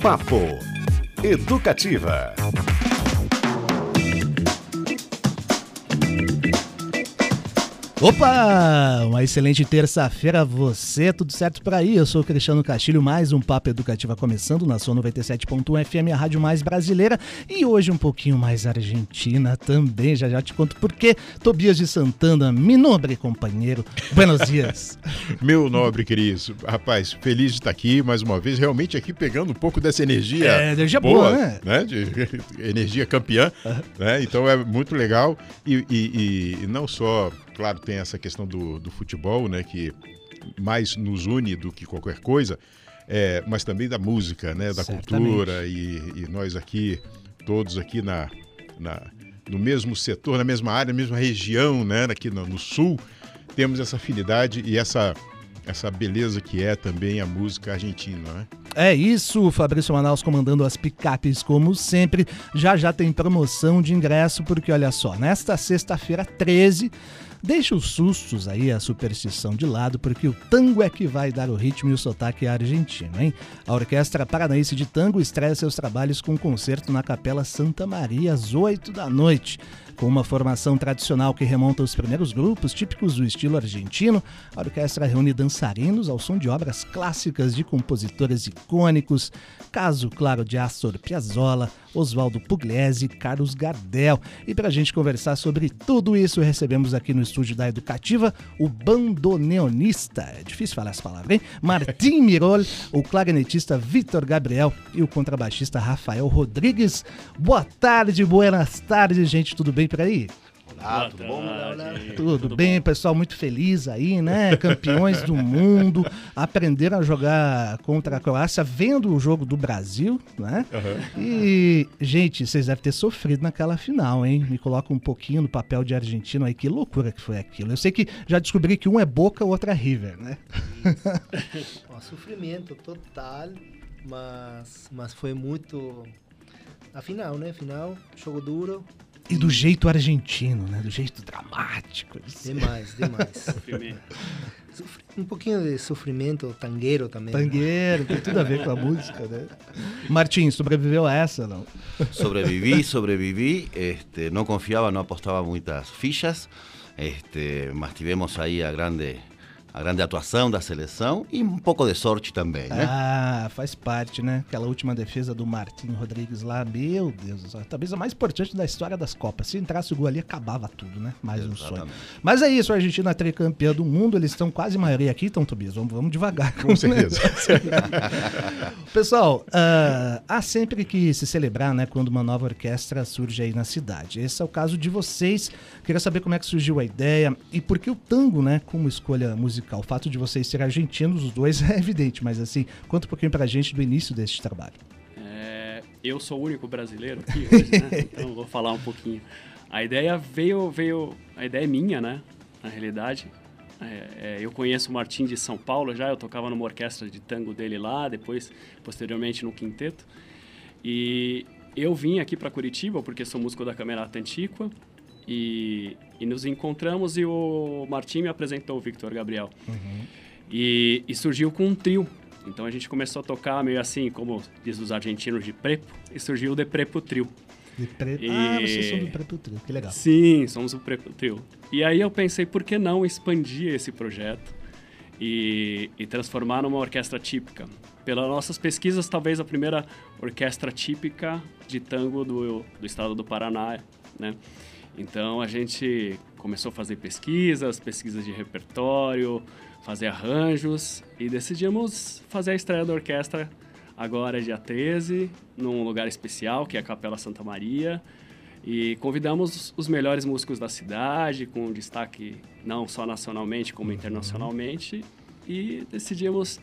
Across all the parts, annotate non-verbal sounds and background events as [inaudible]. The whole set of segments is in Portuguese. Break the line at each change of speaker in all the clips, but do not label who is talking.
Papo Educativa.
Opa! Uma excelente terça-feira você, tudo certo por aí? Eu sou o Cristiano Castilho, mais um Papo Educativa começando na sua 97.1 FM, a rádio mais brasileira e hoje um pouquinho mais argentina também, já já te conto por quê. Tobias de Santana, mi nobre companheiro, buenos dias. [laughs]
Meu nobre querido, rapaz, feliz de estar aqui mais uma vez, realmente aqui pegando um pouco dessa energia.
É, energia boa, boa né?
né? De, [laughs] energia campeã, né? Então é muito legal e, e, e não só claro, tem essa questão do, do futebol, né, que mais nos une do que qualquer coisa, é, mas também da música, né, da Certamente. cultura e, e, nós aqui, todos aqui na, na, no mesmo setor, na mesma área, na mesma região, né, aqui no, no sul, temos essa afinidade e essa essa beleza que é também a música argentina, né?
É isso, Fabrício Manaus comandando as picapes como sempre. Já já tem promoção de ingresso, porque olha só, nesta sexta-feira 13 Deixa os sustos aí, a superstição de lado, porque o tango é que vai dar o ritmo e o sotaque argentino, hein? A Orquestra Paranaense de Tango estreia seus trabalhos com um concerto na Capela Santa Maria às 8 da noite. Com uma formação tradicional que remonta aos primeiros grupos típicos do estilo argentino, a orquestra reúne dançarinos ao som de obras clássicas de compositores icônicos, caso claro de Astor Piazzolla, Oswaldo Pugliese e Carlos Gardel. E para a gente conversar sobre tudo isso, recebemos aqui no estúdio da Educativa o bandoneonista, é difícil falar essa palavra, hein? Martim [laughs] Mirol, o clarinetista Vitor Gabriel e o contrabaixista Rafael Rodrigues. Boa tarde, buenas tardes, gente, tudo bem por aí?
Olá, tudo bom?
Tudo, tudo bem, bom. pessoal muito feliz aí, né? Campeões do mundo, [laughs] aprenderam a jogar contra a Croácia, vendo o jogo do Brasil, né? Uhum. E, gente, vocês devem ter sofrido naquela final, hein? Me coloca um pouquinho no papel de argentino aí, que loucura que foi aquilo. Eu sei que já descobri que um é Boca, o outro é River, né?
um sofrimento total, mas, mas foi muito... A final, né? Final, jogo duro,
e do jeito argentino, né? Do jeito dramático.
Demais, demais. [laughs] um pouquinho de sofrimento tangueiro também.
Né? Tangueiro, tem tudo a ver com a música, né? Martins, sobreviveu a essa, não?
Sobrevivi, sobrevivi. Este, não confiava, não apostava muitas fichas. Este, mas tivemos aí a grande a grande atuação da seleção e um pouco de sorte também, né?
Ah, faz parte, né? Aquela última defesa do Martim Rodrigues lá, meu Deus, talvez a mais importante da história das Copas. Se entrasse o gol ali, acabava tudo, né? Mais Exatamente. um sonho. Mas é isso, a Argentina é tricampeã do mundo, eles estão quase maioria aqui, então, Tobias, vamos, vamos devagar.
Com certeza. [laughs]
Pessoal, uh, há sempre que se celebrar, né, quando uma nova orquestra surge aí na cidade. Esse é o caso de vocês. Queria saber como é que surgiu a ideia e por que o tango, né, como escolha musical musical. O fato de vocês serem argentinos, os dois, [laughs] é evidente, mas assim, conta um pouquinho pra gente do início desse trabalho.
É, eu sou o único brasileiro aqui hoje, né? [laughs] então vou falar um pouquinho. A ideia veio, veio, a ideia é minha, né? Na realidade, é, é, eu conheço o Martim de São Paulo já, eu tocava numa orquestra de tango dele lá, depois, posteriormente, no quinteto. E eu vim aqui para Curitiba porque sou músico da Camerata Antiqua e, e nos encontramos e o Martim me apresentou o Victor Gabriel. Uhum. E, e surgiu com um trio. Então a gente começou a tocar meio assim, como diz os argentinos, de prepo, e surgiu o De Prepo Trio.
De prepo. E... Ah, vocês são do Prepo Trio, que legal.
Sim, somos o Prepo Trio. E aí eu pensei, por que não expandir esse projeto e, e transformar numa orquestra típica? Pelas nossas pesquisas, talvez a primeira orquestra típica de tango do, do estado do Paraná, né? Então a gente começou a fazer pesquisas, pesquisas de repertório, fazer arranjos e decidimos fazer a estreia da orquestra agora dia 13, num lugar especial que é a Capela Santa Maria. E convidamos os melhores músicos da cidade, com destaque não só nacionalmente como internacionalmente, e decidimos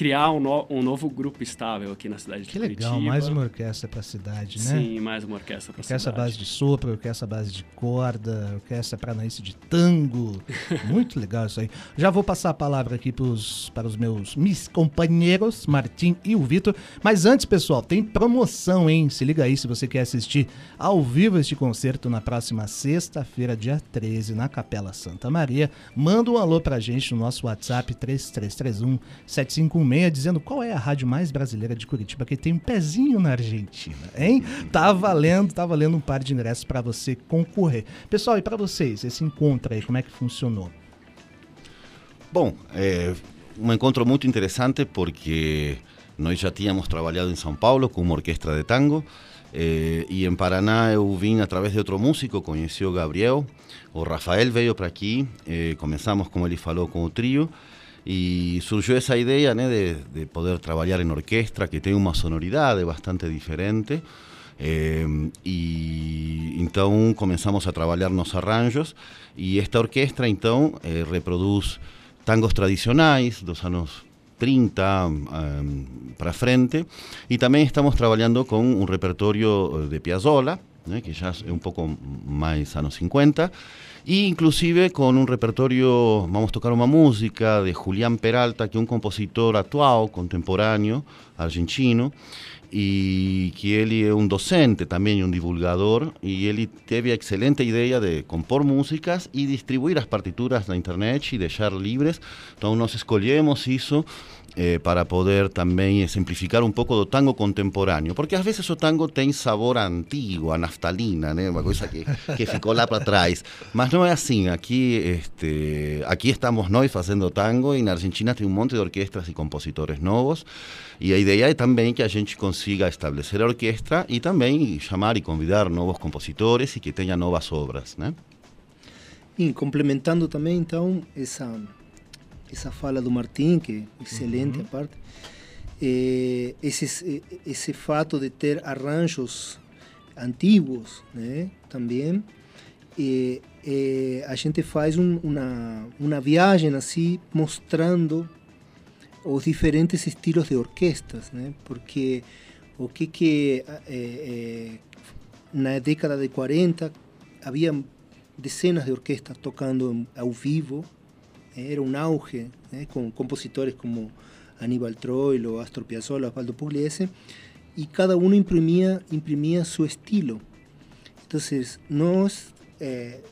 criar um, no, um, novo grupo estável aqui na cidade
que
de
Curitiba. Que legal, mais uma orquestra para a cidade, né?
Sim, mais uma orquestra para a cidade.
Orquestra base de sopro, orquestra base de corda, orquestra paranaense de tango. [laughs] Muito legal isso aí. Já vou passar a palavra aqui pros, para os meus mis companheiros, Martim e o Vitor. Mas antes, pessoal, tem promoção, hein? Se liga aí se você quer assistir ao vivo este concerto na próxima sexta-feira, dia 13, na Capela Santa Maria. Manda um alô pra gente no nosso WhatsApp 3331 751 meia dizendo qual é a rádio mais brasileira de Curitiba que tem um pezinho na Argentina, hein? Tá valendo, tá valendo um par de ingressos para você concorrer. Pessoal, e para vocês, esse encontro aí, como é que funcionou?
Bom, é um encontro muito interessante porque nós já tínhamos trabalhado em São Paulo com uma orquestra de tango eh, e em Paraná eu vim através de outro músico, conheci o Gabriel, o Rafael veio para aqui, eh, começamos, como ele falou, com o trio e surgiu essa ideia né, de, de poder trabalhar em orquestra que tem uma sonoridade bastante diferente. Eh, e então começamos a trabalhar nos arranjos e esta orquestra então eh, reproduz tangos tradicionais dos anos 30 um, para frente. E também estamos trabalhando com um repertório de Piazzolla, né, que já é um pouco mais anos 50 e inclusive com um repertório, vamos tocar uma música de Julián Peralta, que é um compositor atual, contemporâneo, argentino, e que ele é um docente também, um divulgador, e ele teve a excelente ideia de compor músicas e distribuir as partituras na internet e deixar livres. Então nós escolhemos isso eh, para poder também exemplificar um pouco do tango contemporâneo, porque às vezes o tango tem sabor antigo, a naftalina, né? uma coisa que, que ficou lá para trás. Mas não é assim, aqui, este, aqui estamos nós fazendo tango e na Argentina tem um monte de orquestras e compositores novos, e a ideia é também que a gente consiga estabelecer a orquestra e também chamar e convidar novos compositores e que tenha novas obras, né?
E complementando também, então, essa essa fala do Martim, que é excelente uhum. a parte, é, esse, esse fato de ter arranjos antigos né, também, é, é, a gente faz um, uma, uma viagem assim, mostrando os diferentes estilos de orquestras, né, porque o que que na década de 40 havia dezenas de orquestras tocando ao vivo era un auge, ¿eh? con compositores como Aníbal Troilo, Astor Piazzolla, Osvaldo Pugliese, y cada uno imprimía, imprimía su estilo. Entonces, nos, eh,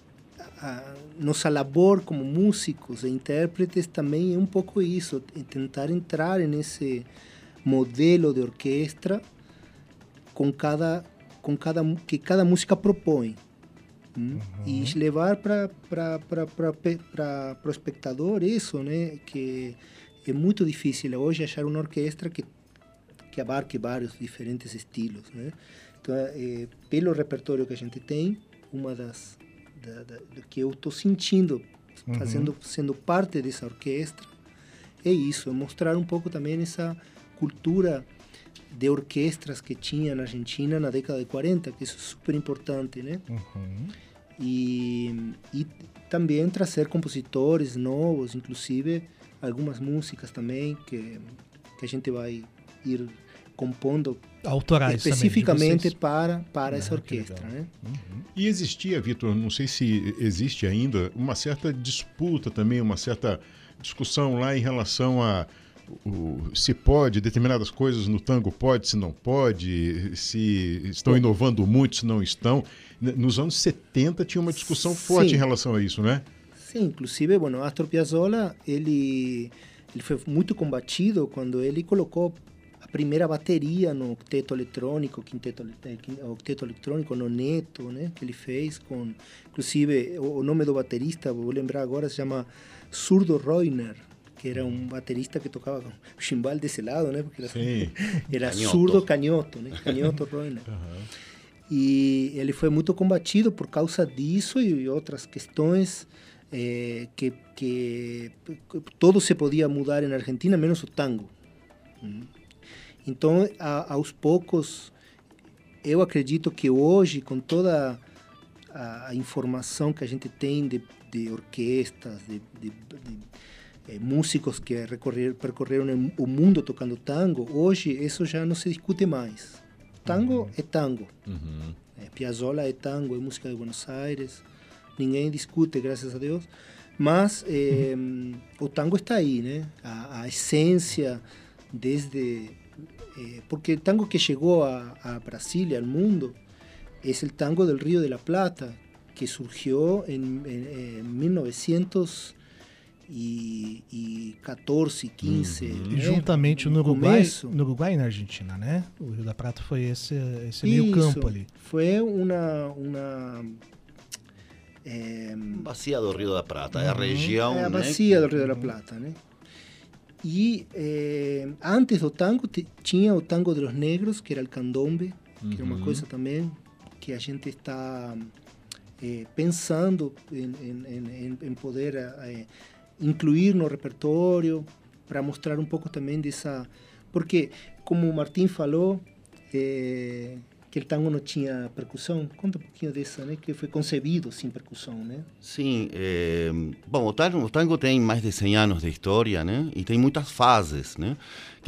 a, labor como músicos e intérpretes também é um pouco isso, tentar entrar nesse modelo de orquestra com cada, com cada que cada música propõe. Uhum. E levar para o espectador isso, né? Que é muito difícil hoje achar uma orquestra que, que abarque vários diferentes estilos, né? Então, é, pelo repertório que a gente tem, uma das da, da, do que eu estou sentindo, uhum. fazendo, sendo parte dessa orquestra, é isso, é mostrar um pouco também essa cultura de orquestras que tinha na Argentina na década de 40, que isso é super importante, né? Uhum e, e também trazer compositores novos, inclusive algumas músicas também que, que a gente vai ir compondo
autorais
especificamente para para ah, essa orquestra, né?
Uhum. E existia, Vitor, não sei se existe ainda uma certa disputa também, uma certa discussão lá em relação a o, se pode, determinadas coisas no tango pode, se não pode, se estão inovando muito, se não estão. Nos anos 70 tinha uma discussão forte Sim. em relação a isso, né?
Sim, inclusive, bueno, Astor Piazzolla, ele, ele foi muito combatido quando ele colocou a primeira bateria no octeto eletrônico, quinteto, octeto eletrônico, no Neto, né, que ele fez com, inclusive, o, o nome do baterista, vou lembrar agora, se chama Surdo Reuner, que era um baterista que o chimbal desse lado, né? Porque era, [laughs] era surdo canhoto, né? Canhoto Roiner. Uhum. E ele foi muito combatido por causa disso e outras questões eh, que, que todo se podia mudar na Argentina, menos o tango. Então, a, aos poucos, eu acredito que hoje, com toda a, a informação que a gente tem de, de orquestras, de, de, de eh, músicos que recorrer, percorreram o mundo tocando tango, hoje isso já não se discute mais. Tango uhum. é tango. Uhum. É, Piazzolla é tango, é música de Buenos Aires. Ninguém discute, graças a Deus. Mas eh, uhum. o tango está aí, né? A, a essência desde... Eh, porque o tango que chegou a, a Brasília, ao mundo, é o tango do Rio de la Plata, que surgiu em, em, em 1900 e, e 14, 15.
E
né?
juntamente no Uruguai,
começo.
no Uruguai e na Argentina, né? O Rio da Prata foi esse, esse meio
Isso,
campo ali.
Foi uma. uma é,
Bacia do Rio da Prata, é a
Uhum.
região.
é a
né,
bacia do Rio da Plata, né? E eh, antes do tango tinha o tango de los negros, que era o candombe, que era uma coisa também que a gente está eh, pensando em, em- em- em- poder eh, incluir no repertório para mostrar um pouco também dessa porque como o Martim falou eh, que o tango não tinha percussão conta um pouquinho dessa né que foi concebido sem percussão né
Sim, é, bom, o tango, o tango tem mais de 100 anos de história, né? E tem muitas fases, né?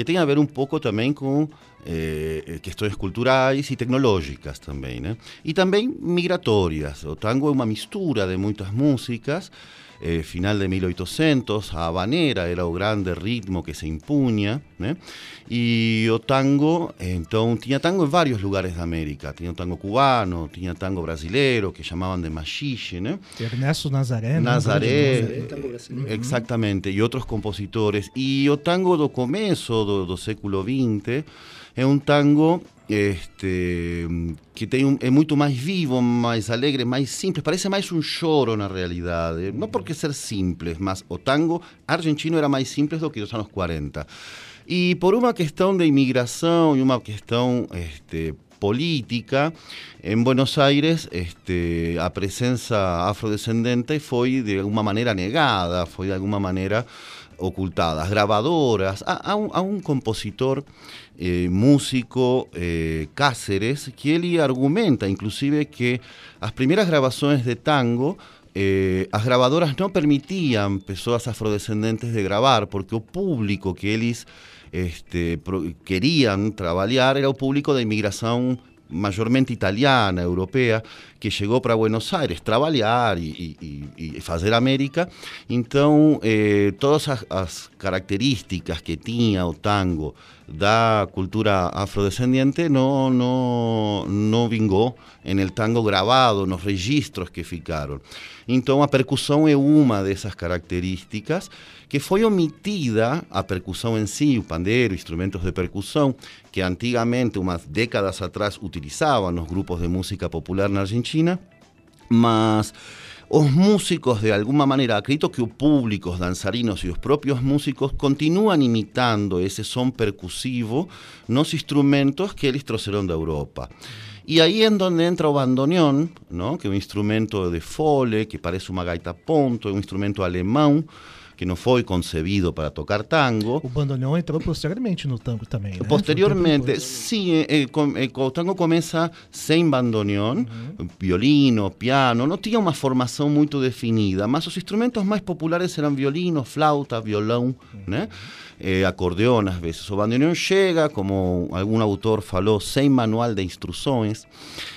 Que tem a ver um pouco também com eh, questões culturais e tecnológicas também, né? E também migratórias. O tango é uma mistura de muitas músicas. Eh, final de 1800, a habanera era o grande ritmo que se impunha, né? E o tango, então, tinha tango em vários lugares da América. Tinha o tango cubano, tinha tango brasileiro, que chamavam de machixe, né?
Ernesto Nazaré.
Nazaré,
Nazaré, tango brasileiro.
exactamente, e outros compositores. E o tango do começo do, do século XX é um tango este, que tem um, é muito mais vivo, mais alegre, mais simples. Parece mais um choro na realidade. Não porque ser simples, mas o tango argentino era mais simples do que os anos 40. E por uma questão de imigração e uma questão este, política, em Buenos Aires este, a presença afrodescendente foi de alguma maneira negada, foi de alguma maneira ocultada. As gravadoras, há, há um, há um compositor, eh, músico, eh, Cáceres, que ele argumenta, inclusive, que as primeiras gravações de tango eh, as gravadoras não permitiam pessoas afrodescendentes de gravar, porque o público que eles este, pro- queriam trabalhar era o público da imigração mayormente italiana, europea, que chegou para Buenos Aires trabalhar e, e, e, fazer América. Então, eh, todas as, as características que tinha o tango da cultura afrodescendiente não, não, não vingou no tango gravado, nos registros que ficaram. Então, a percussão é uma dessas características que foi omitida, a percussão em si, o pandeiro, instrumentos de percussão, que antigamente, umas décadas atrás, utilizavam nos grupos de música popular na Argentina, mas os músicos, de alguma maneira, acredito que o público, os dançarinos e os próprios músicos continuam imitando esse som percussivo nos instrumentos que eles trouxeram da Europa. E aí é onde entra o bandoneón, ¿no? que é um instrumento de fole, que parece uma gaita ponto, é um instrumento alemão, que não foi concebido para tocar tango.
O bandoneon entrou posteriormente no tango também, né?
Posteriormente,
um
sim, eh, eh, eh, o tango começa sem bandoneón, violino, piano, não tinha uma formação muito definida, mas os instrumentos mais populares eram violino, flauta, violão, né? Eh, acordeón às vezes. O bandoneón chega, como algum autor falou, sem manual de instruções,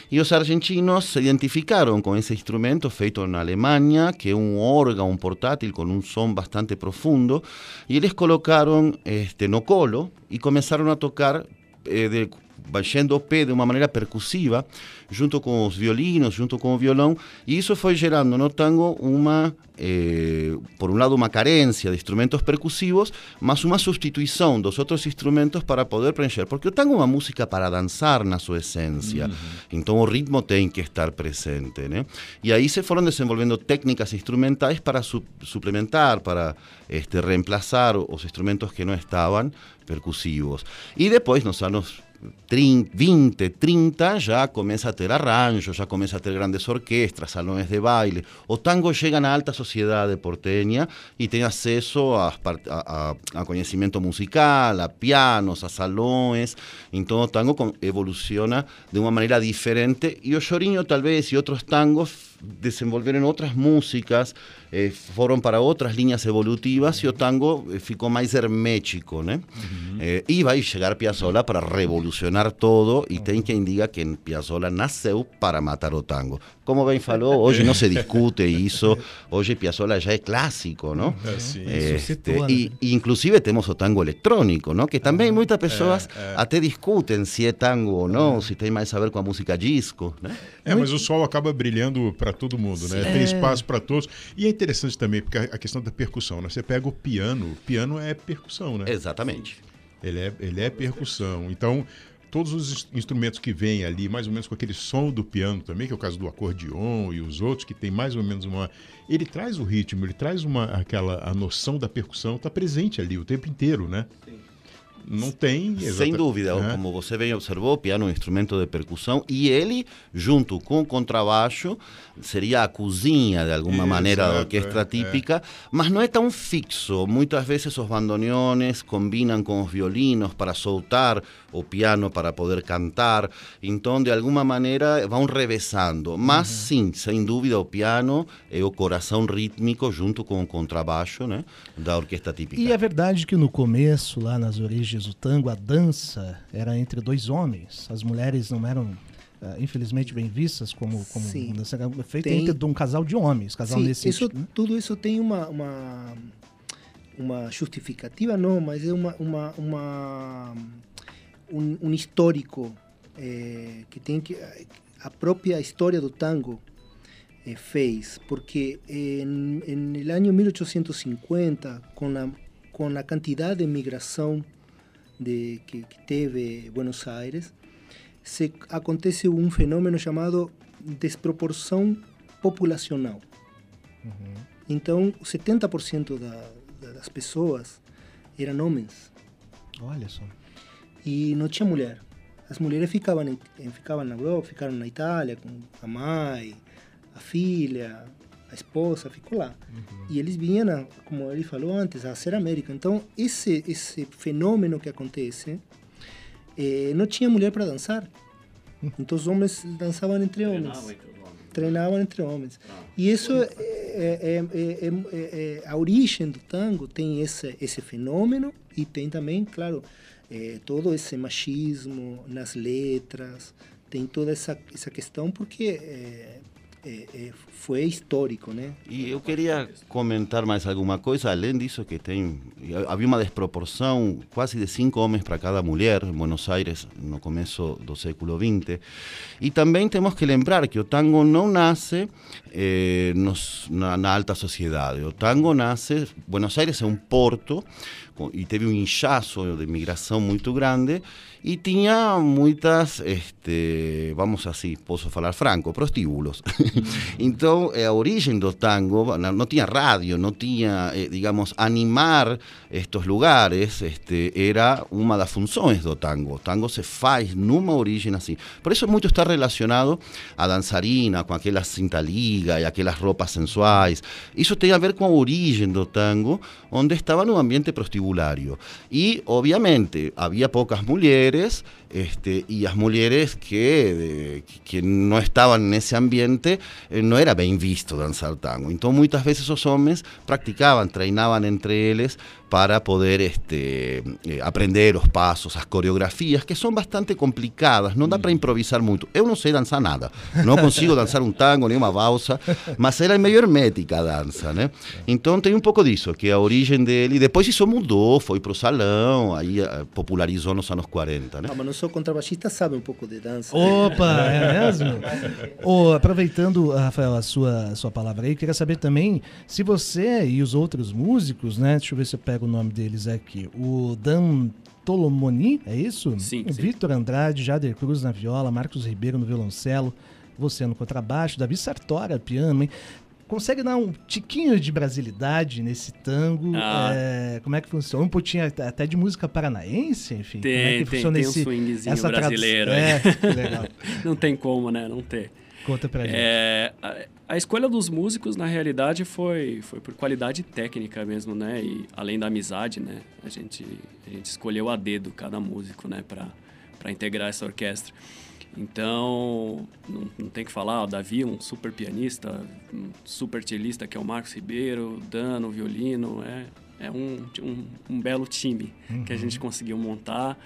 e os argentinos se identificaram com esse instrumento feito na Alemanha, que é um órgão um portátil com um som bastante profundo, e eles colocaram este, no colo e começaram a tocar eh, de, baixando o pé de uma maneira percussiva, junto com os violinos, junto com o violão, e isso foi gerando no tango uma, eh, por um lado, uma carência de instrumentos percussivos, mas uma substituição dos outros instrumentos para poder preencher, porque o tango é uma música para dançar na sua essência, então o ritmo tem que estar presente, né? E aí se foram desenvolvendo técnicas instrumentais para su- suplementar, para este, reemplazar os instrumentos que não estavam percussivos. E depois, nos anos 30, 20, 30, já começa a ter arranjos, já começa a ter grandes orquestras, salões de baile. O tango chega na alta sociedade porteña e tem acesso a, a, a, a conhecimento musical, a pianos, a salões. Então o tango com- evoluciona de uma maneira diferente e o chorinho talvez e outros tangos desenvolveram outras músicas, eh, foram para outras linhas evolutivas e o tango eh, ficou mais hermético, né? Eh, e vai chegar Piazzolla para revolucionar todo e tem quem diga que Piazzolla nasceu para matar o tango. Como bem falou, [laughs] hoje não se discute isso, hoje Piazzolla já é clássico, não?
É.
Este, e, e inclusive temos o tango eletrônico, não? Que também muitas pessoas até discutem se é tango ou não, se tem mais a ver com a música disco, né?
É, mas o sol acaba brilhando para todo mundo, né? Tem espaço para todos. E é interessante também, porque a questão da percussão, né? Você pega o piano, o piano é percussão, né?
Exatamente.
Ele é, ele é percussão. Então, todos os ins- instrumentos que vêm ali, mais ou menos com aquele som do piano também, que é o caso do acordeon e os outros, que tem mais ou menos uma. Ele traz o ritmo, ele traz uma, aquela a noção da percussão, está presente ali o tempo inteiro, né? Não tem.
Sem
exata-
dúvida,
né?
como você bem observou, o piano é um instrumento de percussão e ele, junto com o contrabaixo, seria a cozinha de alguma
Exato,
maneira da
é,
orquestra
é.
típica, mas não é tão fixo. Muitas vezes os bandoneones combinam com os violinos para soltar o piano para poder cantar, então de alguma maneira vão revezando. Mas sim, sem dúvida, o piano é o coração rítmico junto com o contrabaixo né, da orquestra típica.
E é verdade que no começo, lá nas origens do tango, a dança era entre dois homens. As mulheres não eram, ah, infelizmente, bem vistas como, como
Sim.
Era feita
Tem-
entre um casal de homens, casal
Sim,
nesse
isso,
né?
tudo isso tem uma, uma, uma justificativa, não, mas é uma, uma, uma um, um histórico eh, que tem que a própria história do tango eh, fez, porque em, em año 1850, com a com a quantidade de migração de, que, que teve Buenos Aires, se acontece um fenômeno chamado desproporção populacional. Então, 70% da, da- das pessoas eram homens
Olha só.
e não tinha mulher. As mulheres ficavam, em, ficavam na Europa, ficaram na Itália com a mãe, a filha, a esposa, ficou lá. E eles vinham, a- como ele falou antes, a ser América. Então, esse, esse fenômeno que acontece, eh, não tinha mulher para dançar. Então, os homens dançavam entre homens treinavam entre homens. E isso é, é, é, é- é- é- a origem do tango tem esse esse fenômeno e tem também, claro, é, todo esse machismo nas letras, tem toda essa essa questão porque é, é, foi histórico, né?
E eu queria comentar mais alguma coisa, além disso que tem havia uma desproporção quase de cinco homens para cada mulher em Buenos Aires no começo do século XX. E também temos que lembrar que o tango não nasce eh, nos- na, na alta sociedade. O tango nasce, Buenos Aires é um porto e teve um inchaço de migração muito grande e tinha muitas, este, vamos assim, posso falar franco, prostíbulos. [laughs] então, eh, a origem do tango não, tinha rádio, não tinha, eh, digamos, animar estes lugares, este, era uma das funções do tango. O tango se faz numa origem assim. Por isso muito está relacionado a dançarina, com aquela cinta liga e aquelas roupas sensuais. Isso tem a ver com a origem do tango, onde estava num ambiente prostibulário. E, obviamente, havia poucas mulheres, it is este, e as mulheres que, de- que não estavam nesse ambiente, eh, não era bem visto dançar tango. Então, muitas vezes os homens praticavam, treinavam entre eles para poder este, eh, aprender os passos, as coreografias, que são bastante complicadas, não dá para improvisar muito. Eu não sei dançar nada, não consigo dançar um tango, nem uma valsa, mas era meio hermética a dança, né? Então tem um pouco disso, que a origem dele, depois isso mudou, foi para o salão, aí eh, popularizou nos anos 40, né?
Ah, mas não sou contrabaixista, sabe um pouco de dança.
Opa, é [laughs] mesmo? Ô, aproveitando, Rafael, a sua, a sua palavra aí, queria saber também se você e os outros músicos, né? Deixa eu ver se eu pego o nome deles aqui. O Dan Tolomoni, é isso?
Sim,
O
sim.
Vitor Andrade, Jader Cruz na viola, Marcos Ribeiro no violoncelo, você no contrabaixo, Davi Sartora, piano, hein? Consegue dar um tiquinho de brasilidade nesse tango?
Ah.
É, como é que funciona? Um pouquinho até de música paranaense, enfim. como é
Tem,
que
tem,
funciona
tem um
esse,
swingzinho
essa
brasileiro.
É, legal. [laughs]
Não tem como, né? Não ter.
Conta pra gente.
É, a, a escolha dos músicos, na realidade, foi, foi por qualidade técnica mesmo, né? E além da amizade, né? A gente, a gente escolheu a dedo cada músico, né? Pra, pra integrar essa orquestra. Então, não, não tem que falar, o Davi um super pianista, um super cellista, que é o Marcos Ribeiro, o Dan, o violino, é, é um, um, um belo time uhum. que a gente conseguiu montar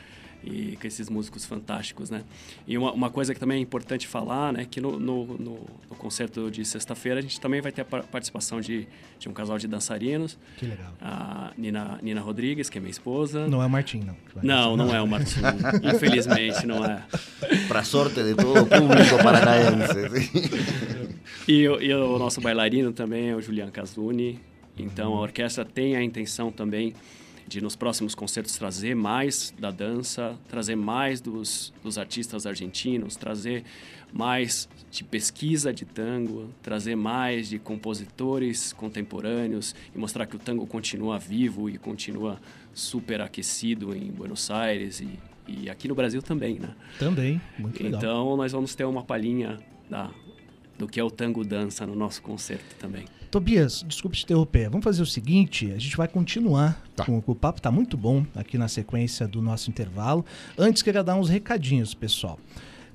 e com esses músicos fantásticos, né? E uma, uma coisa que também é importante falar, né, que no, no, no, no concerto de sexta-feira a gente também vai ter a participação de, de um casal de dançarinos.
Que legal.
A Nina, Nina Rodrigues, que é minha esposa.
Não é o Martim, não.
Não, não é o Martim. Infelizmente, não é.
Para sorte de todo o público paranaense. [laughs]
e, e o nosso bailarino também é o Julian Casuni. Então a orquestra tem a intenção também de nos próximos concertos trazer mais da dança, trazer mais dos, dos artistas argentinos, trazer mais de pesquisa de tango, trazer mais de compositores contemporâneos e mostrar que o tango continua vivo e continua super aquecido em Buenos Aires e, e aqui no Brasil também, né?
Também, muito legal.
Então nós vamos ter uma palhinha da, do que é o tango dança no nosso concerto também.
Tobias, desculpe te interromper. Vamos fazer o seguinte: a gente vai continuar tá. com o papo, tá muito bom aqui na sequência do nosso intervalo. Antes, queria dar uns recadinhos, pessoal.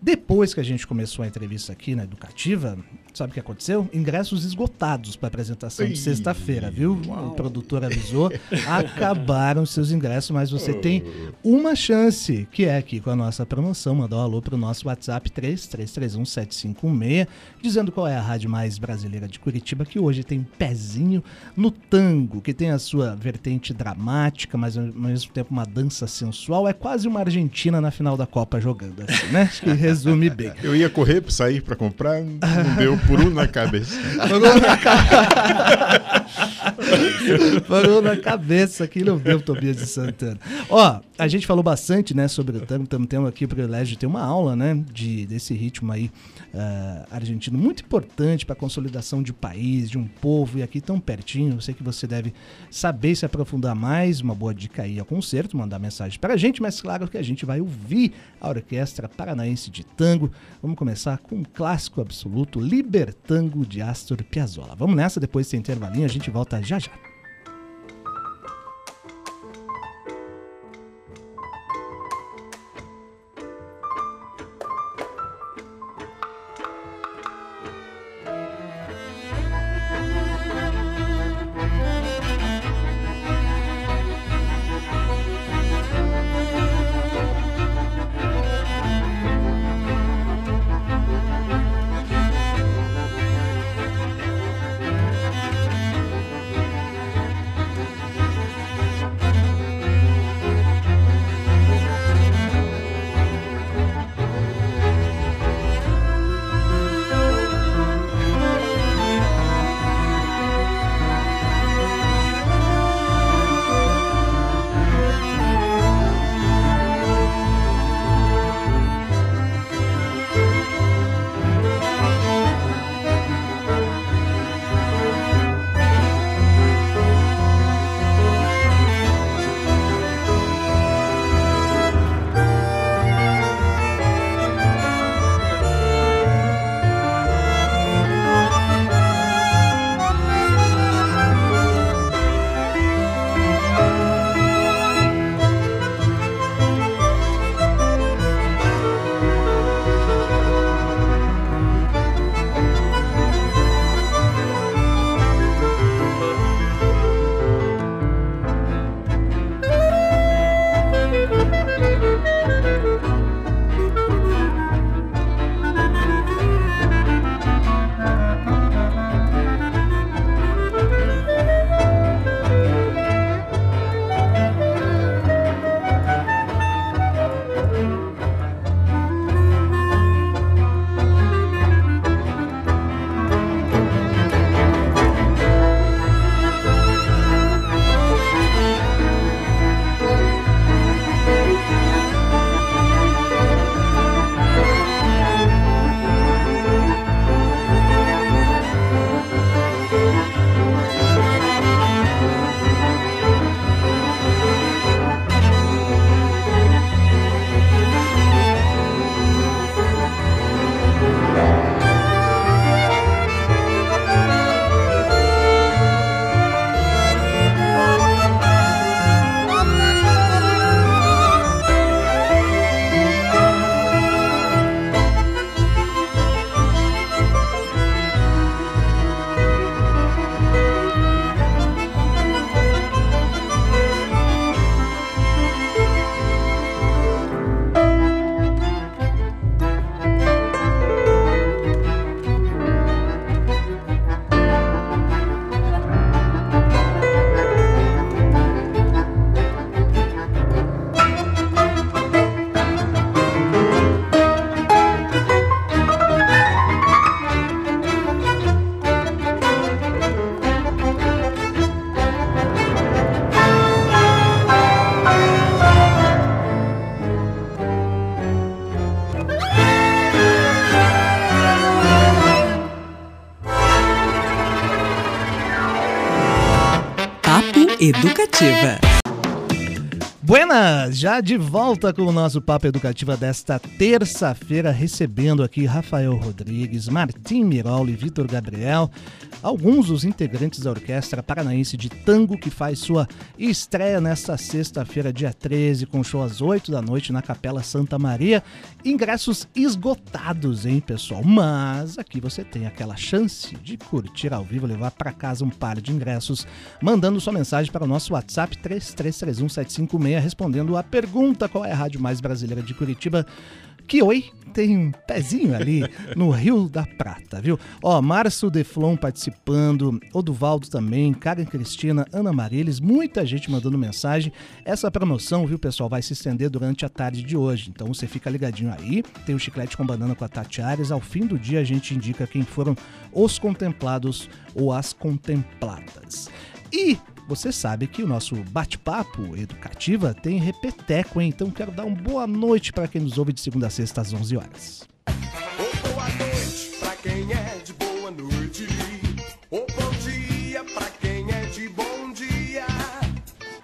Depois que a gente começou a entrevista aqui na Educativa, sabe o que aconteceu? Ingressos esgotados para a apresentação de sexta-feira, viu? Uau. O produtor avisou, [laughs] acabaram seus ingressos, mas você tem uma chance, que é aqui com a nossa promoção. Mandar um alô para o nosso WhatsApp 33317516, dizendo qual é a rádio mais brasileira de Curitiba, que hoje tem pezinho no tango, que tem a sua vertente dramática, mas ao mesmo tempo uma dança sensual. É quase uma Argentina na final da Copa jogando assim, né? Acho que [laughs] resume bem. [laughs]
Eu ia correr para sair para comprar, não deu por um na cabeça.
Parou [laughs] na cabeça. Parou na cabeça aqui não deu Tobias de Santana. Ó, a gente falou bastante, né, sobre o tango, estamos tendo aqui o privilégio de ter uma aula, né, de, desse ritmo aí uh, argentino, muito importante para a consolidação de um país, de um povo, e aqui tão pertinho, eu sei que você deve saber se aprofundar mais, uma boa dica aí ao concerto, mandar mensagem para a gente, mas claro que a gente vai ouvir a Orquestra Paranaense de Tango. Vamos começar com um clássico absoluto, Libertango de Astor Piazzolla. Vamos nessa, depois desse intervalinho a gente volta já já.
Educativa.
Já de volta com o nosso Papo Educativa desta terça-feira, recebendo aqui Rafael Rodrigues, Martim Mirol e Vitor Gabriel, alguns dos integrantes da Orquestra Paranaense de Tango, que faz sua estreia nesta sexta-feira, dia 13, com show às 8 da noite na Capela Santa Maria. Ingressos esgotados, hein, pessoal? Mas aqui você tem aquela chance de curtir ao vivo, levar para casa um par de ingressos, mandando sua mensagem para o nosso WhatsApp 33317566 respondendo a pergunta qual é a rádio mais brasileira de Curitiba. Que oi, tem um pezinho ali [laughs] no Rio da Prata, viu? Ó, Márcio Deflon participando, Oduvaldo também, Karen Cristina, Ana Mariles, muita gente mandando mensagem. Essa promoção, viu, pessoal, vai se estender durante a tarde de hoje. Então você fica ligadinho aí. Tem o chiclete com banana com a Tati Ares. Ao fim do dia a gente indica quem foram os contemplados ou as contempladas. E você sabe que o nosso bate-papo educativa tem repeteco, hein? Então quero dar uma boa noite para quem nos ouve de segunda a sexta às 11 horas.
Oh, boa noite pra quem é de boa noite. Oh, bom dia pra quem é de bom dia.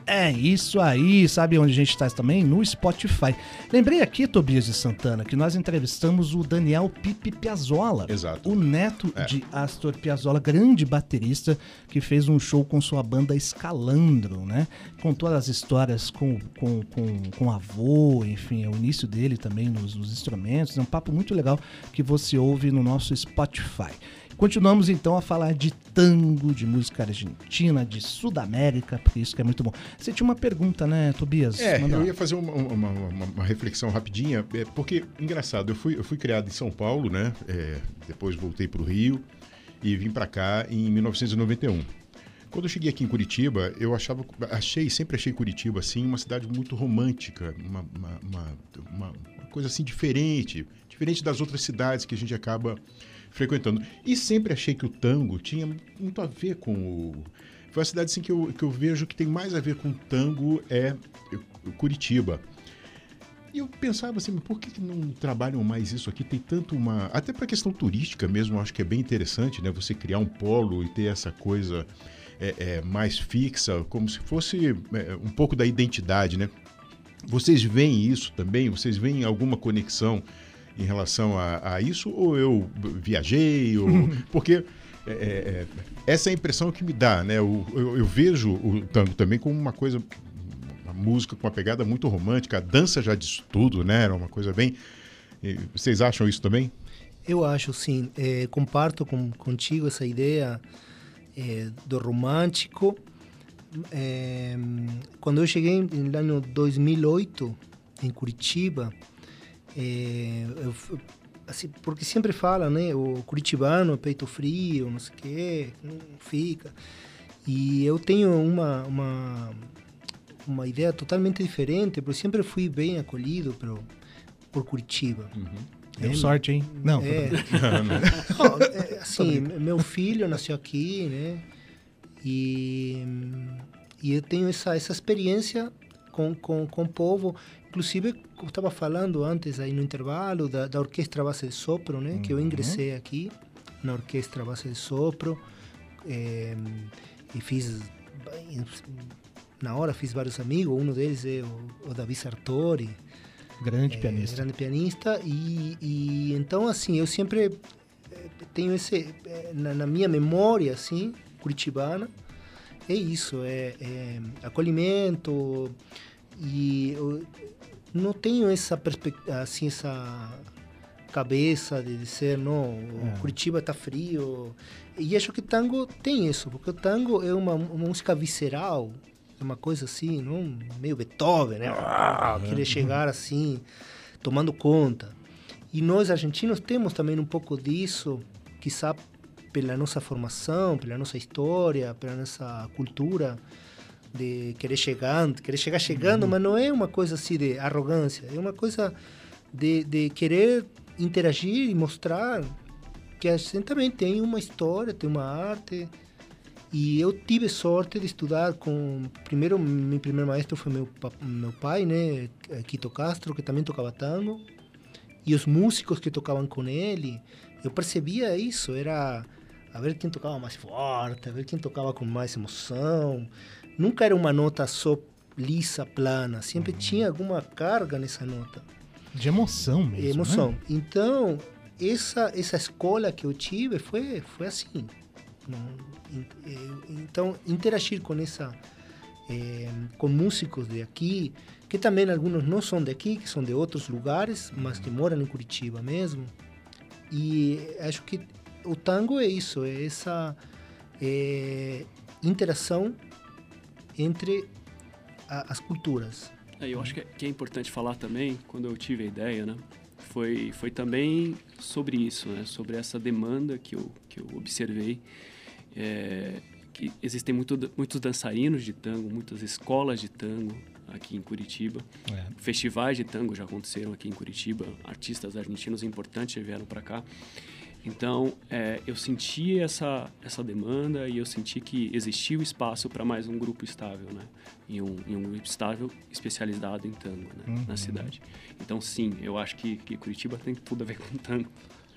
É isso aí, sabe onde a gente está também? No Spotify. Lembrei aqui, Tobias de Santana, que nós entrevistamos o Daniel Pipi Piazzolla,
Exato.
o neto
É.
de Astor Piazzolla, grande baterista que fez um show com sua banda Escalandro, né? Contou as histórias com, com, com, com o avô, enfim, é o início dele também nos, nos instrumentos. É um papo muito legal que você ouve no nosso Spotify. Continuamos então a falar de tango, de música argentina, de Sudamérica, porque isso que é muito bom. Você tinha uma pergunta, né, Tobias?
É,
Manda
eu
lá.
ia fazer uma, uma, uma- uma reflexão rapidinha, é, porque, engraçado, eu fui, eu fui criado em São Paulo, né? É, depois voltei para o Rio e vim para cá em 1991. Quando eu cheguei aqui em Curitiba, eu achava, achei, sempre achei Curitiba assim uma cidade muito romântica, uma, uma, uma, uma- uma coisa assim diferente, diferente das outras cidades que a gente acaba frequentando. E sempre achei que o tango tinha muito a ver com o. Foi a cidade assim, que, eu, que eu vejo que tem mais a ver com tango é Curitiba. E eu pensava assim, mas por que, não trabalham mais isso aqui? Tem tanto uma. Até para questão turística mesmo, acho que é bem interessante, né? Você criar um polo e ter essa coisa é, é, mais fixa, como se fosse é, um pouco da identidade, né? Vocês veem isso também? Vocês veem alguma conexão em relação a, a isso? Ou eu viajei? Ou... Porque é, é, essa é a impressão que me dá, né? Eu, eu, eu vejo o tango também como uma coisa, uma música com uma pegada muito romântica. A dança já diz tudo, né? Era uma coisa bem. Vocês acham isso também?
Eu acho sim, eh, comparto com, contigo essa ideia eh, do romântico. Eh, quando eu cheguei no ano 2008 em Curitiba, eh, eu assim, porque sempre fala, né, o curitibano é peito frio, não sei o quê, não fica. E eu tenho uma, uma, uma ideia totalmente diferente, porque sempre fui bem acolhido por, por Curitiba.
Deu
É,
sorte, hein? Não,
é, [laughs] [laughs] Não, é, assim, meu filho nasceu aqui, né? E, e eu tenho essa, essa experiência com, com, com o povo. Inclusive, eu estava falando antes aí no intervalo da, da Orquestra Base de Sopro, né? Que eu ingressei aqui na Orquestra Base de Sopro. eh, e fiz... Na hora fiz vários amigos. Um deles é o, o Davi Sartori.
grande
É,
pianista.
grande pianista e, e então assim eu sempre eh, tenho esse na, na minha memória assim curitibana é isso é, é acolhimento e eu não tenho essa assim essa cabeça de dizer não o Curitiba está frio. E acho que tango tem isso porque o tango é uma, uma música visceral é uma coisa assim não meio Beethoven né? Ah, querer chegar assim tomando conta. E nós argentinos temos também um pouco disso quizá pela nossa formação pela nossa história pela nossa cultura de querer chegar querer chegar chegando mas não é uma coisa assim de arrogância é uma coisa de, de querer interagir e mostrar que a gente também tem uma história, tem uma arte. E eu tive sorte de estudar com. Primeiro, meu primeiro maestro foi meu, meu pai, né? Quito Castro, que também tocava tango. E os músicos que tocavam com ele. Eu percebia isso, era a ver quem tocava mais forte, a ver quem tocava com mais emoção. Nunca era uma nota só lisa, plana, sempre tinha alguma carga nessa nota.
De emoção mesmo.
emoção.
Né?
Então, essa essa escola que eu tive foi foi assim. Eh, então, interagir com essa eh, com músicos de aqui, que também alguns não são daqui, que são de outros lugares, mas que moram em Curitiba mesmo. E acho que o tango é isso, é essa eh, interação entre a- as culturas.
É, eu acho que é, que é importante falar também, quando eu tive a ideia, né? Foi, foi também sobre isso, né? Sobre essa demanda que eu, que eu observei. É, que existem muito, muitos dançarinos de tango, muitas escolas de tango aqui em Curitiba.
É.
Festivais de tango já aconteceram aqui em Curitiba. Artistas argentinos importantes vieram para cá. Então, é, eu senti essa, essa demanda e eu senti que existia o espaço para mais um grupo estável, né? E um, e um grupo estável especializado em tango né? na cidade. Então, sim, eu acho que, que Curitiba tem tudo a ver com tango.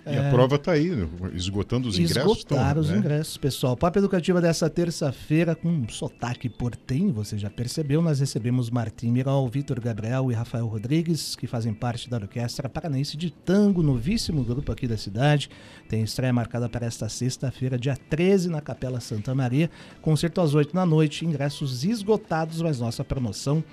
E a prova está aí, esgotando os ingressos.
Esgotaram
estão,
os
né?
ingressos, pessoal. Papo Educativa dessa terça-feira, com um sotaque portenho, você já percebeu, nós recebemos Martim Miral, Vitor Gabriel e Rafael Rodrigues, que fazem parte da Orquestra Paranaense de Tango, novíssimo grupo aqui da cidade. Tem estreia marcada para esta sexta-feira, dia 13, na Capela Santa Maria. Concerto às 8 da noite, ingressos esgotados, mas nossa promoção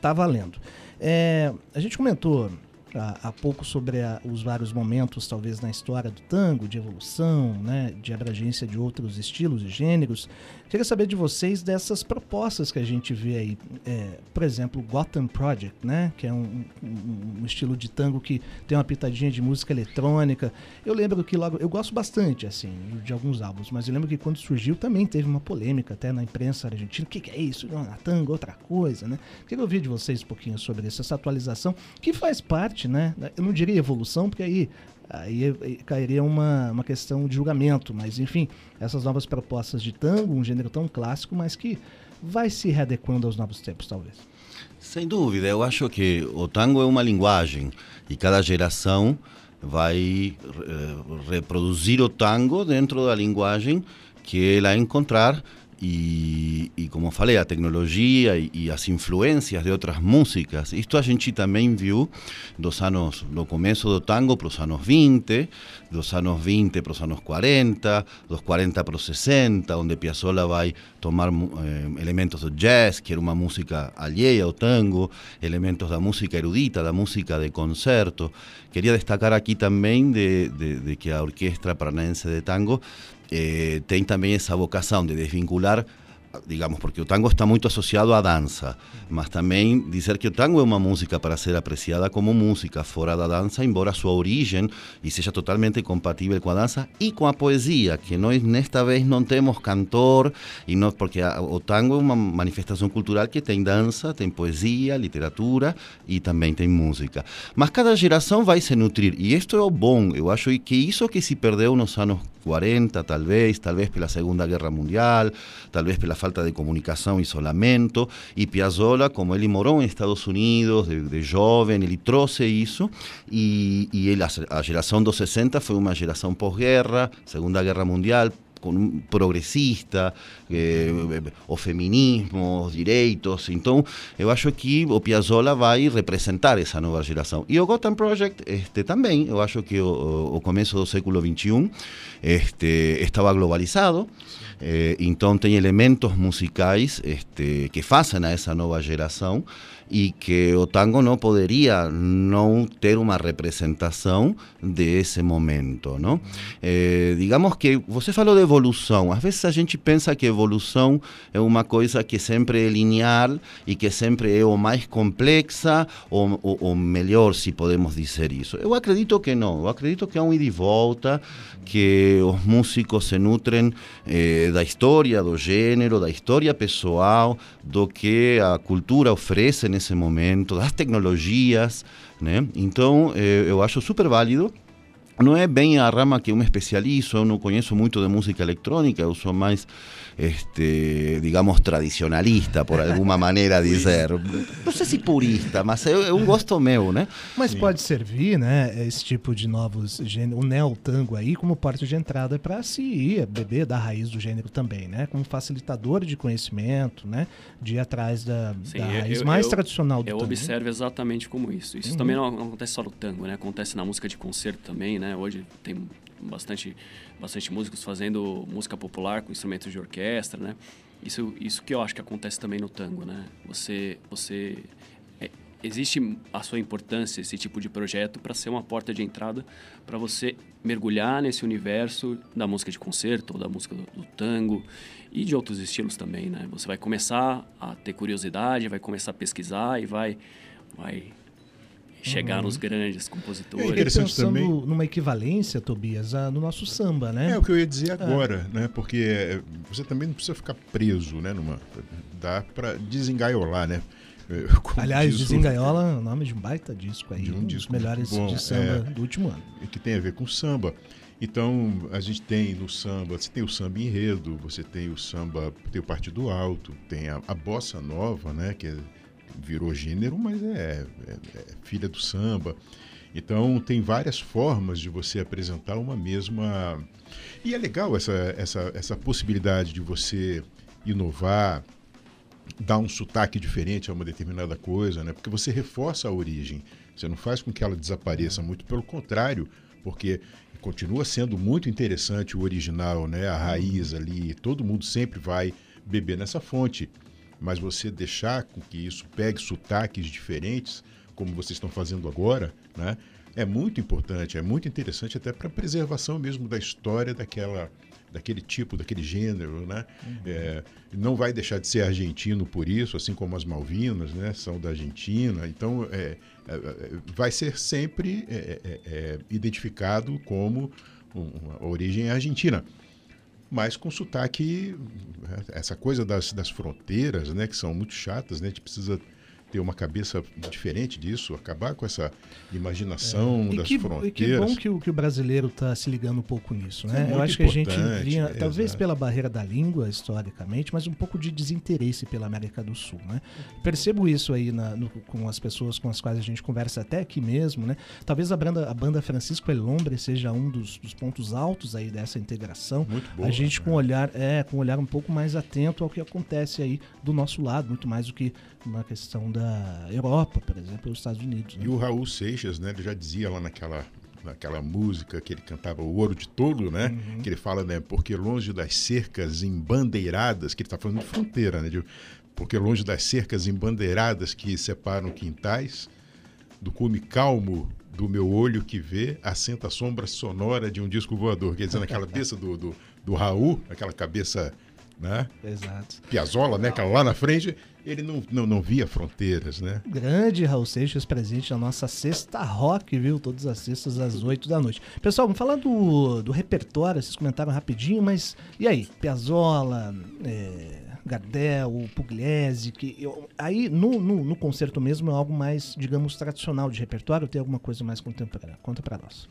tá valendo. É, a gente comentou há, pouco sobre a- os vários momentos, talvez, na história do tango, de evolução, né, de abrangência de outros estilos e gêneros. Queria saber de vocês dessas propostas que a gente vê aí. É, por exemplo, Gotham Project, né, que é um, um- um estilo de tango que tem uma pitadinha de música eletrônica. Eu lembro que logo. Eu gosto bastante, assim, de alguns álbuns, mas eu lembro que quando surgiu também teve uma polêmica até na imprensa argentina. O que, que é isso? Não, na tango, outra coisa, né? Queria ouvir de vocês um pouquinho sobre isso, essa atualização, que faz parte, né? Eu não diria evolução, porque aí, aí aí cairia uma, uma questão de julgamento, mas enfim, essas novas propostas de tango, um gênero tão clássico, mas que vai se readequando aos novos tempos, talvez.
Sem dúvida, eu acho que o tango é uma linguagem e cada geração vai eh, reproduzir o tango dentro da linguagem que ela encontrar e, e como falei, a tecnologia e, e as de outras músicas. Isto a gente também viu dos anos, no começo do tango para os anos 20, dos anos 20 para os anos 40, dos 40 para os 60, onde Piazzolla vai tomar eh, elementos do jazz, que era uma música alheia ao tango, elementos da música erudita, da música de concerto. Queria destacar aqui também de, de- de que a Orquestra Paranaense de Tango tem também essa vocação de desvincular digamos, porque o tango está muito associado à dança, mas também dizer que o tango é uma música para ser apreciada como música fora da dança, embora sua origem e seja totalmente compatível com a dança e com a poesia, que nós nesta vez não temos cantor e não porque a- o tango é uma manifestação cultural que tem dança, tem poesia, literatura e também tem música. Mas cada geração vai se nutrir e isto é o bom. Eu acho que isso que se perdeu nos anos 40, talvez, talvez pela Segunda Guerra Mundial, talvez pela falta de comunicação isolamento. E Piazzolla, como ele morou em Estados Unidos, de, de jovem, ele trouxe isso. E, e ele, a, a geração dos 60 foi uma geração pós-guerra, Segunda Guerra Mundial, progressista, eh, o feminismo, os direitos. Então, eu acho que o Piazzolla vai representar essa nova geração. E o Gotham Project este, também, eu acho que o, o- o começo do século XXI este, estava globalizado. Eh, então tem elementos musicais este, que fazem a essa nova geração e que o tango não poderia não ter uma representação desse momento, não? Eh, digamos que você falou de evolução. Às vezes a gente pensa que evolução é uma coisa que sempre é linear e que sempre é o mais complexa ou, ou, ou melhor, se podemos dizer isso. Eu acredito que não. Eu acredito que é um ida e volta, que os músicos se nutrem da história do gênero, da história pessoal, do que a cultura oferece nesse momento, das tecnologias, né? Então, eh, eu acho super válido não é bem a rama que eu me especializo, eu não conheço muito de música eletrônica, eu sou mais, este, digamos, tradicionalista, por alguma [laughs] maneira dizer. Não sei se purista, mas é, um gosto meu, né?
Mas pode servir, né, esse tipo de novos gêneros, o neo-tango aí, como porta de entrada para se ir beber da raiz do gênero também, né? Como facilitador de conhecimento, né? De ir atrás da,
Sim,
da
eu-
raiz
eu-
mais
eu-
tradicional do
Eu
tango.
observo exatamente como isso. Isso também não, não acontece só no tango, né? Acontece na música de concerto também, né? Hoje tem bastante, bastante músicos fazendo música popular com instrumentos de orquestra, né? Isso, isso que eu acho que acontece também no tango, né? Você, você é, existe a sua importância esse tipo de projeto para ser uma porta de entrada para você mergulhar nesse universo da música de concerto ou da música do, do tango e de outros estilos também, né? Você vai começar a ter curiosidade, vai começar a pesquisar e vai vai chegar nos grandes
É
compositores.
E
interessante
pensando
também-
numa equivalência, Tobias, a- no nosso samba, né?
É o que eu ia dizer agora, né? Porque é, você também não precisa ficar preso, né? Numa, dá para desengaiolar, né? É, como
Aliás,
diz o-
Desengaiola é o nome de um baita disco aí,
De um
um, dos
disco
melhores
muito bom,
de samba
é.
do último ano.
que tem a ver com samba. Então, a gente tem no samba, você tem o samba enredo, você tem o samba, tem o partido alto, tem a, a bossa nova, né, que é- virou gênero, mas é, é- é filha do samba. Então, tem várias formas de você apresentar uma mesma. E é legal essa, essa, essa possibilidade de você inovar, dar um sotaque diferente a uma determinada coisa, né? Porque você reforça a origem. Você não faz com que ela desapareça, muito pelo contrário, porque continua sendo muito interessante o original, né? A raiz ali, todo mundo sempre vai beber nessa fonte. Mas você deixar com que isso pegue sotaques diferentes, como vocês estão fazendo agora, né? É muito importante, é muito interessante até para a preservação mesmo da história daquela daquele tipo, daquele gênero, né? É, não vai deixar de ser argentino por isso, assim como as Malvinas, né? São da Argentina. Então, é, é, é, vai ser sempre é, é, identificado como um- a origem argentina. Mas com sotaque, essa coisa das, das fronteiras, né? Que são muito chatas, né? A gente precisa ter uma cabeça diferente disso, acabar com essa imaginação
E
das
que, e
fronteiras.
que bom que o, que o brasileiro está se ligando um pouco nisso, né?
É
Eu acho que a gente vinha, talvez
exato.
pela barreira da língua, historicamente, mas um pouco de desinteresse pela América do Sul, né? Percebo isso aí na- no- com as pessoas com as quais a gente conversa até aqui mesmo, né? Talvez a banda, a banda Francisco El Hombre seja um dos, dos pontos altos aí dessa integração.
Muito boa,
a gente
né?
com um olhar, é, com um olhar um pouco mais atento ao que acontece aí do nosso lado, muito mais do que uma questão da Europa, por exemplo, os Estados Unidos. né?
E o Raul Seixas, né, ele já dizia lá naquela, naquela música que ele cantava O Ouro de Tolo, né?
Uhum.
Que ele fala, né, porque longe das cercas embandeiradas, que ele está falando de fronteira, né? de- porque longe das cercas embandeiradas que separam quintais, do cume calmo do meu olho que vê, assenta a sombra sonora de um disco voador. Quer dizer, naquela cabeça do, do, do Raul, aquela cabeça, né?
Exato.
Piazzolla, né? Aquela lá na frente, ele não, não, não via fronteiras, né?
Grande Raul Seixas presente na nossa sexta rock, viu? Todas as sextas às 8 da noite. Pessoal, vamos falar do, do repertório, vocês comentaram rapidinho, mas e aí? Piazzolla, é, Gardel, Pugliese, que eu- aí no, no, no concerto mesmo é algo mais, digamos, tradicional de repertório, tem alguma coisa mais contemporânea? Conta pra nós.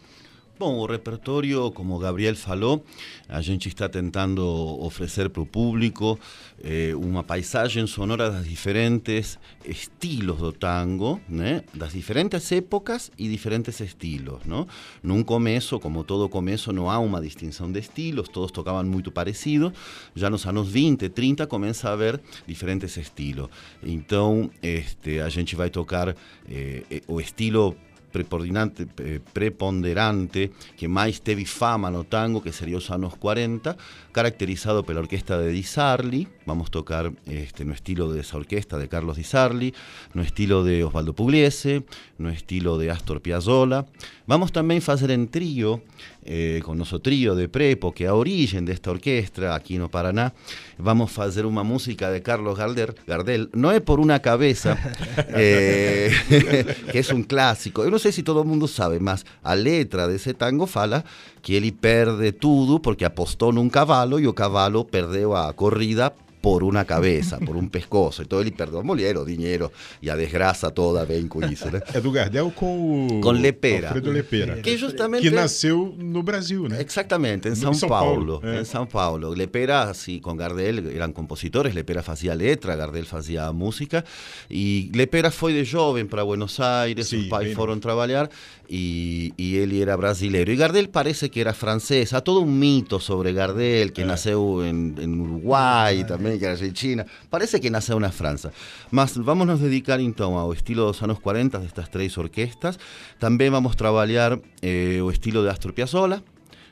Bom, o repertório, como Gabriel falou, a gente está tentando oferecer para o público eh, uma paisagem sonora das diferentes estilos do tango, né? das diferentes épocas e diferentes estilos. Não? Num começo, como todo começo, não há uma distinção de estilos, todos tocavam muito parecido. Já nos anos 20, 30, começa a haver diferentes estilos. Então, este, a gente vai tocar eh, eh, o estilo preponderante, eh, preponderante que máis teve fama no tango, que sería os anos 40, caracterizado pela orquesta de Di Sarli, vamos tocar este, no estilo de esa orquesta de Carlos Di Sarli, no estilo de Osvaldo Pugliese, no estilo de Astor Piazzolla. Vamos tamén fazer en trío, eh, con noso trío de Prepo, que a origen desta orquestra aquí no Paraná, vamos fazer unha música de Carlos Gardel, Gardel non é por unha cabeza, [laughs] eh, [laughs] que es un clásico. Eu non sei se todo o mundo sabe, mas a letra dese tango fala que ele perde tudo porque apostou nun cavalo e o cavalo perdeu a corrida por una cabeza, por um pescoço. Então ele perdeu mulher, o dinheiro e a desgraça toda vem com isso, né?
É do [laughs] Gardel com o
Com Lepera.
Alfredo Lepera.
Que justamente
Que nasceu no Brasil, né?
Exactamente, en
No-
São,
São
Paulo.
Paulo, eh.
En São Paulo. Lepera, sí, con Gardel eran compositores, Lepera fazia letra, Gardel fazia música. E Lepera foi de jovem para Buenos Aires,
Sí,
os pais
bem
foram trabalhar e, e ele era brasileiro. E Gardel parece que era francês. Há todo um mito sobre Gardel, que nasceu em, em Uruguai também, que era argentina. Parece que nasceu na França. Mas vamos nos dedicar então ao estilo dos anos 40 destas três orquestas. Também vamos trabalhar eh, o estilo de Astor Piazzolla,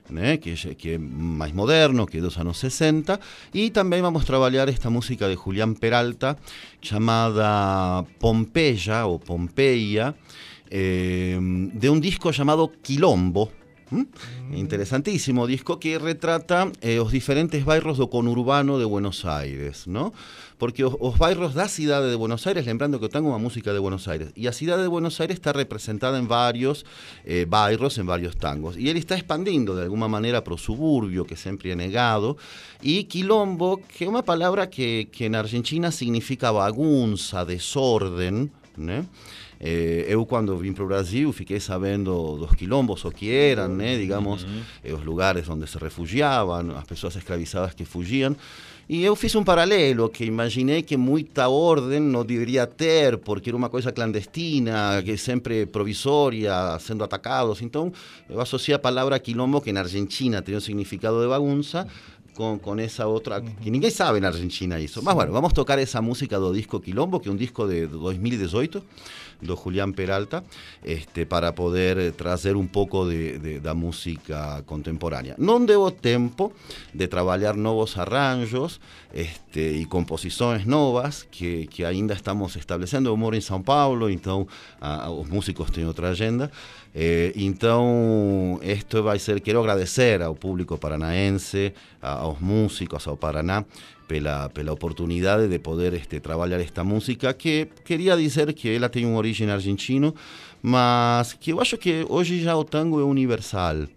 né, que, é- que é mais moderno, que é dos anos 60, e também vamos trabalhar esta música de Julián Peralta, chamada Pompeia, ou Pompeia, eh, de um disco chamado Quilombo, ¿m? Interesantísimo disco que retrata eh, os diferentes bairros do conurbano de Buenos Aires, ¿no? Porque os, os bairros da cidade de Buenos Aires, lembrando que eu tengo uma música de Buenos Aires, e a cidade de Buenos Aires está representada em vários eh, bairros, em vários tangos. E ele está expandindo de alguma maneira para o subúrbio, que sempre é negado, e quilombo, que é uma palavra que, que na Argentina significa bagunça, desordem, né? Eh, eu, quando vim para o Brasil, fiquei sabendo dos quilombos, o que eram, né? digamos, eh, os lugares onde se refugiavam, as pessoas escravizadas que fugiam. E eu fiz um paralelo, que imaginei que muita ordem não deveria ter, porque era uma coisa clandestina, que sempre provisória, sendo atacados. Então, eu associei a palavra quilombo, que na Argentina tem o significado de bagunça, con, con esa otra, que ninguém sabe na Argentina isso. Mas bueno, vamos tocar essa música do disco Quilombo, que é um disco de 2018, do Julián Peralta, este, para poder trazer um pouco de, de, da música contemporânea. Não deu tempo de trabalhar novos arranjos este, e composições novas, que, que ainda estamos estabelecendo. Eu moro São Paulo, então ah, os músicos têm outra agenda. Eh, ser, quero agradecer ao público paranaense, a- aos músicos, ao Paraná, pela, pela oportunidade de poder este, trabalhar esta música, que queria dizer que ela tem um origem argentino, mas que eu acho que hoje já o tango é universal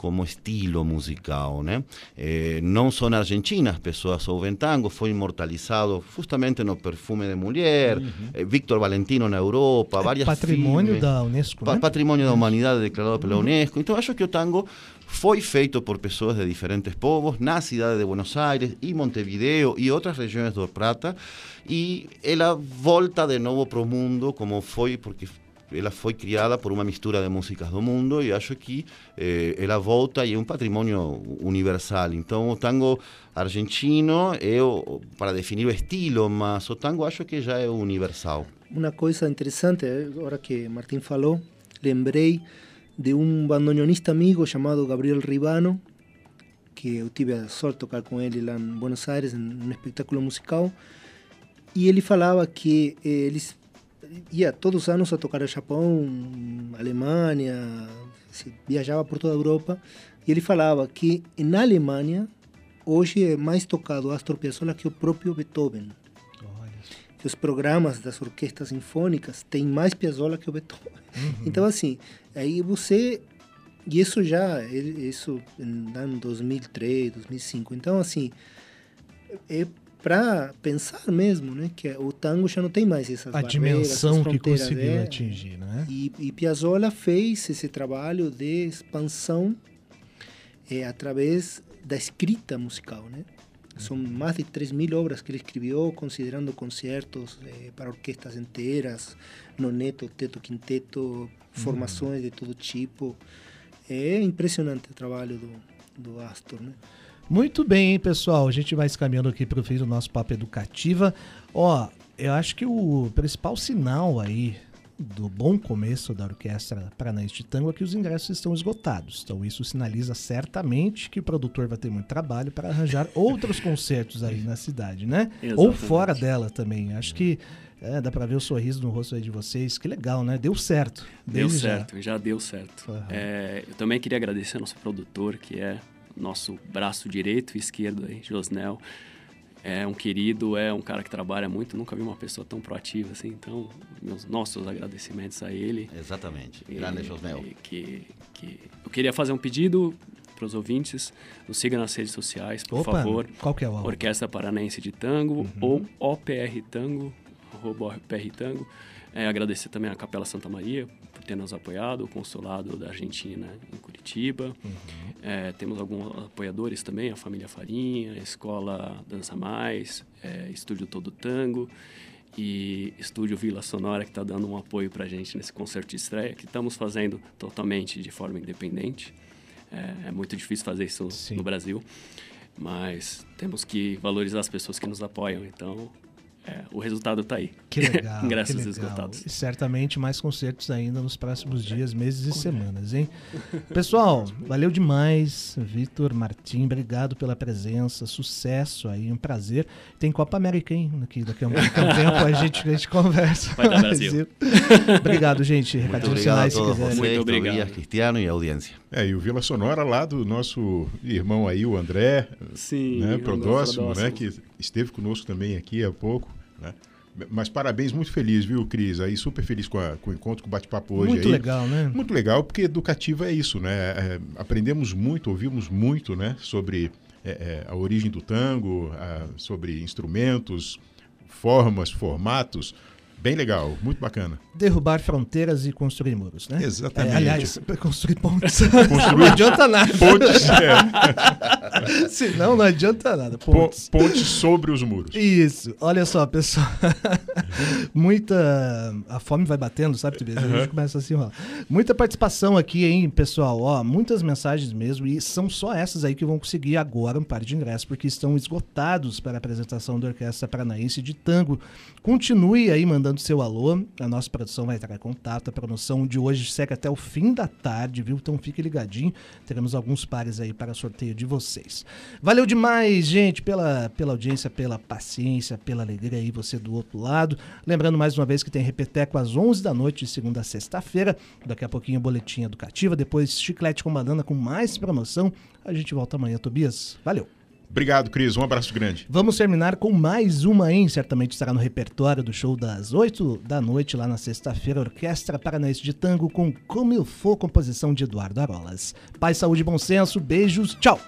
como estilo musical, né? Eh, não só na Argentina as pessoas ouvem tango, foi imortalizado justamente no Perfume de Mulher, eh, Victor Valentino na Europa, várias
Patrimônio
filmes.
da Unesco,
Pa-
né?
Patrimônio da Humanidade declarado pela Unesco. Então acho que o tango foi feito por pessoas de diferentes povos na cidade de Buenos Aires e Montevideo e outras regiões do Prata e ela volta de novo para o mundo como foi porque ela foi criada por uma mistura de músicas do mundo e acho que eh, ela volta e é um patrimônio universal. Então o tango argentino o, para definir o estilo, mas o tango acho que já é universal.
Uma coisa interessante, eh, agora que Martín falou, lembrei de um bandoneonista amigo chamado Gabriel Ribano, que eu tive a sorte de tocar com ele lá em Buenos Aires, em um espetáculo musical, e ele falava que eh, eles ia todos os anos a tocar ao Japão, Alemanha, viajava por toda a Europa, e ele falava que na Alemanha hoje é mais tocado Astor Piazzolla que o próprio Beethoven que os programas das orquestras sinfônicas têm mais Piazzolla que o Beethoven. Então, assim, aí você... E isso já, isso em ano 2003, 2005. Então, assim, é para pensar mesmo, né? Que o tango já não tem mais essas
A dimensão
essas
que conseguiu
é.
atingir, né?
E, e Piazzolla fez esse trabalho de expansão eh, através da escrita musical, né? São mais de 3 mil obras que ele escreveu, considerando concertos eh, para orquestras inteiras, noneto, teto, quinteto, formações de todo tipo. É impressionante o trabalho do, do Astor, né?
Muito bem, hein, pessoal. A gente vai se caminhando aqui para o fim do nosso papo educativa. Ó, eu acho que o principal sinal aí do bom começo da Orquestra Paranaense de Tango é que os ingressos estão esgotados. Então isso sinaliza certamente que o produtor vai ter muito trabalho para arranjar [laughs] outros concertos aí na cidade, né? Ou
Exatamente.
fora dela também. Acho que é, dá para ver o sorriso no rosto aí de vocês. Que legal, né? Deu certo.
Deu
Desde já.
certo, já, deu certo.
Aham.
É, eu também queria agradecer ao nosso produtor, que é nosso braço direito e esquerdo aí, Josnel. É um querido, é um cara que trabalha muito. Nunca vi uma pessoa tão proativa assim. Então, meus nossos agradecimentos a ele.
Exatamente. Grande Josmel.
e Que, que eu queria fazer um pedido os ouvintes, nos siga nas redes sociais, por
Opa,
favor.
qual que é o arroba?
Orquestra Paranaense de Tango ou OPR Tango, arroba OPR Tango. É, agradecer também à Capela Santa Maria ter nos apoiado, o Consulado da Argentina em Curitiba. É, temos alguns apoiadores também, a Família Farinha, a Escola Dança Mais, é, Estúdio Todo Tango e Estúdio Vila Sonora, que está dando um apoio para a gente nesse concerto de estreia, que estamos fazendo totalmente de forma independente. É, é muito difícil fazer isso
Sim.
no Brasil, mas temos que valorizar as pessoas que nos apoiam. Então, é, o resultado está aí.
Que legal. [laughs]
Ingressos
que legal.
esgotados.
E certamente mais concertos ainda nos próximos dias, meses e semanas, hein? Pessoal, [laughs] valeu demais. Vitor, Martim, obrigado pela presença. Sucesso aí, um prazer. Tem Copa América, hein? Daqui, daqui a um daqui a um [laughs] tempo a gente, a gente conversa.
Vai dar Brasil.
obrigado, gente.
Muito
Recadinhos
obrigado a
finais, se
todos
quiserem.
Muito obrigado.
Tobias, Cristiano e audiência.
É, e o Vila Sonora lá do nosso irmão aí, o André,
Sim,
né,
Prodóximo.
né, que esteve conosco também aqui há pouco, né? Mas parabéns, muito feliz, viu, Cris? Aí super feliz com, a- com o encontro, com o bate-papo hoje
Muito
aí.
legal, né?
Muito legal, porque educativo é isso, né? É, aprendemos muito, ouvimos muito, né? Sobre é, é, a origem do tango, a- sobre instrumentos, formas, formatos. Bem legal, muito bacana.
Derrubar fronteiras e construir muros, né?
Exatamente.
É, aliás, construir pontes. não adianta nada.
Pontes, é, [laughs]
Senão não adianta nada.
po-
Pontes.
pontes sobre os muros.
Isso. Olha só, pessoal. [laughs] Muita. A fome vai batendo, sabe, Tobias? A gente começa assim, ó. Muita participação aqui, hein, pessoal? Ó, muitas mensagens mesmo. E são só essas aí que vão conseguir agora um par de ingressos, porque estão esgotados para a apresentação da Orquestra Paranaense de Tango. Continue aí mandando seu alô. A nossa produção vai entrar em contato. A promoção de hoje segue até o fim da tarde, viu? Então fique ligadinho. Teremos alguns pares aí para sorteio de vocês. Valeu demais, gente, pela, pela audiência, pela paciência, pela alegria aí, você do outro lado. Lembrando mais uma vez que tem Repeteco às 11 da noite, de segunda a sexta-feira. Daqui a pouquinho, boletim educativa. Depois, chiclete com banana com mais promoção. A gente volta amanhã, Tobias. Valeu.
Obrigado, Cris. Um abraço grande.
Vamos terminar com mais uma, hein? Certamente estará no repertório do show das 8 da noite, lá na sexta-feira, Orquestra Paranaense de Tango com Como Eu For, composição de Eduardo Arolas. Paz, saúde e bom senso. Beijos. Tchau.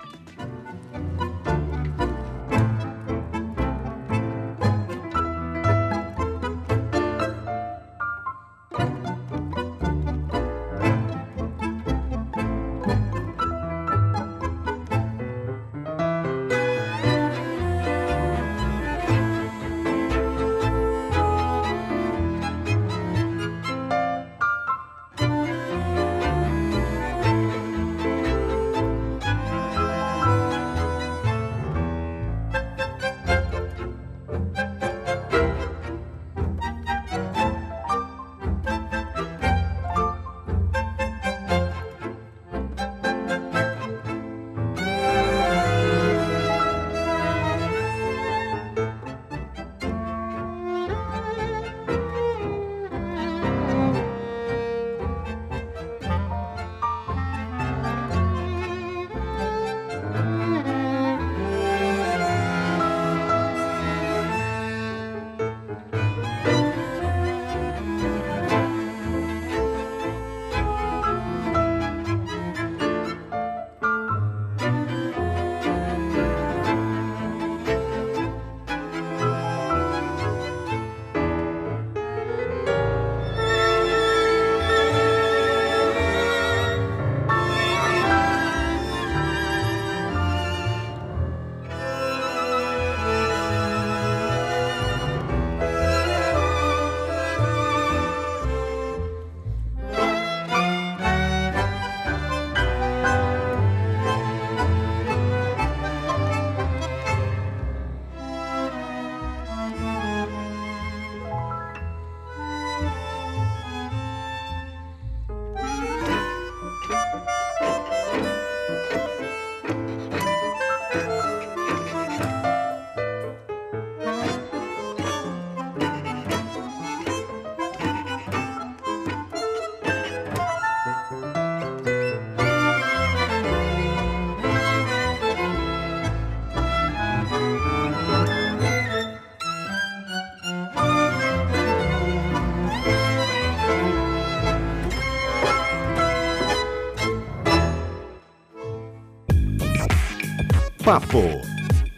Papo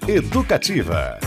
Educativa.